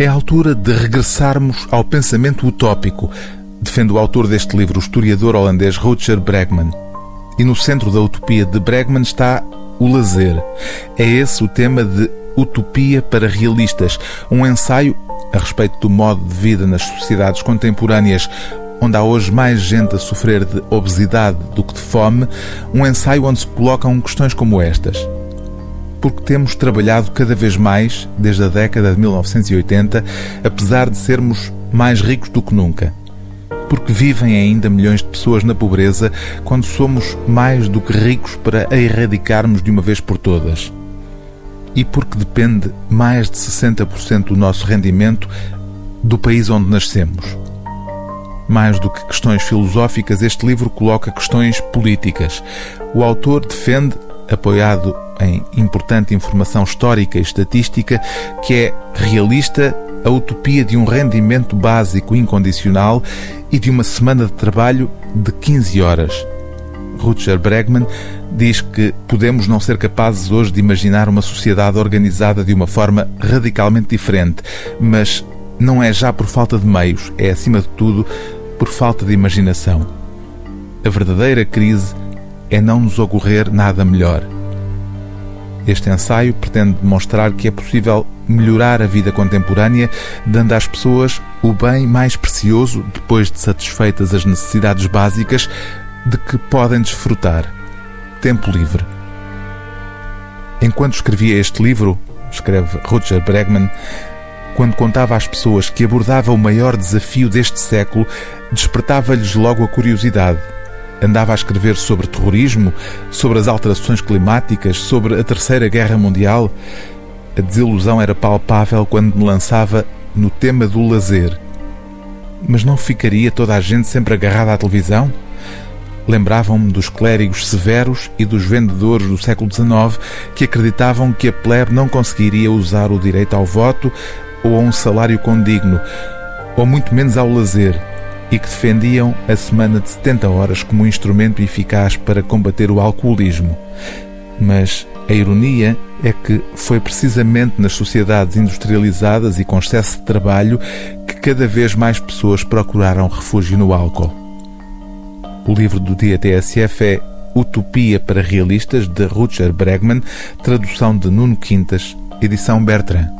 É a altura de regressarmos ao pensamento utópico, defende o autor deste livro, o historiador holandês Rutger Bregman. E no centro da utopia de Bregman está o lazer. É esse o tema de Utopia para Realistas, um ensaio a respeito do modo de vida nas sociedades contemporâneas, onde há hoje mais gente a sofrer de obesidade do que de fome, um ensaio onde se colocam questões como estas. Porque temos trabalhado cada vez mais desde a década de 1980, apesar de sermos mais ricos do que nunca. Porque vivem ainda milhões de pessoas na pobreza quando somos mais do que ricos para a erradicarmos de uma vez por todas. E porque depende mais de 60% do nosso rendimento do país onde nascemos. Mais do que questões filosóficas, este livro coloca questões políticas. O autor defende, apoiado em importante informação histórica e estatística, que é realista a utopia de um rendimento básico incondicional e de uma semana de trabalho de 15 horas. Rutger Bregman diz que podemos não ser capazes hoje de imaginar uma sociedade organizada de uma forma radicalmente diferente, mas não é já por falta de meios, é acima de tudo por falta de imaginação. A verdadeira crise é não nos ocorrer nada melhor. Este ensaio pretende demonstrar que é possível melhorar a vida contemporânea, dando às pessoas o bem mais precioso, depois de satisfeitas as necessidades básicas, de que podem desfrutar: tempo livre. Enquanto escrevia este livro, escreve Roger Bregman, quando contava às pessoas que abordava o maior desafio deste século, despertava-lhes logo a curiosidade. Andava a escrever sobre terrorismo, sobre as alterações climáticas, sobre a Terceira Guerra Mundial. A desilusão era palpável quando me lançava no tema do lazer. Mas não ficaria toda a gente sempre agarrada à televisão? Lembravam-me dos clérigos severos e dos vendedores do século XIX que acreditavam que a plebe não conseguiria usar o direito ao voto ou a um salário condigno, ou muito menos ao lazer, e que defendiam a semana de 70 horas como um instrumento eficaz para combater o alcoolismo. Mas a ironia é que foi precisamente nas sociedades industrializadas e com excesso de trabalho que cada vez mais pessoas procuraram refúgio no álcool. O livro do dia TSF é Utopia para Realistas, de Rutger Bregman, tradução de Nuno Quintas, edição Bertrand.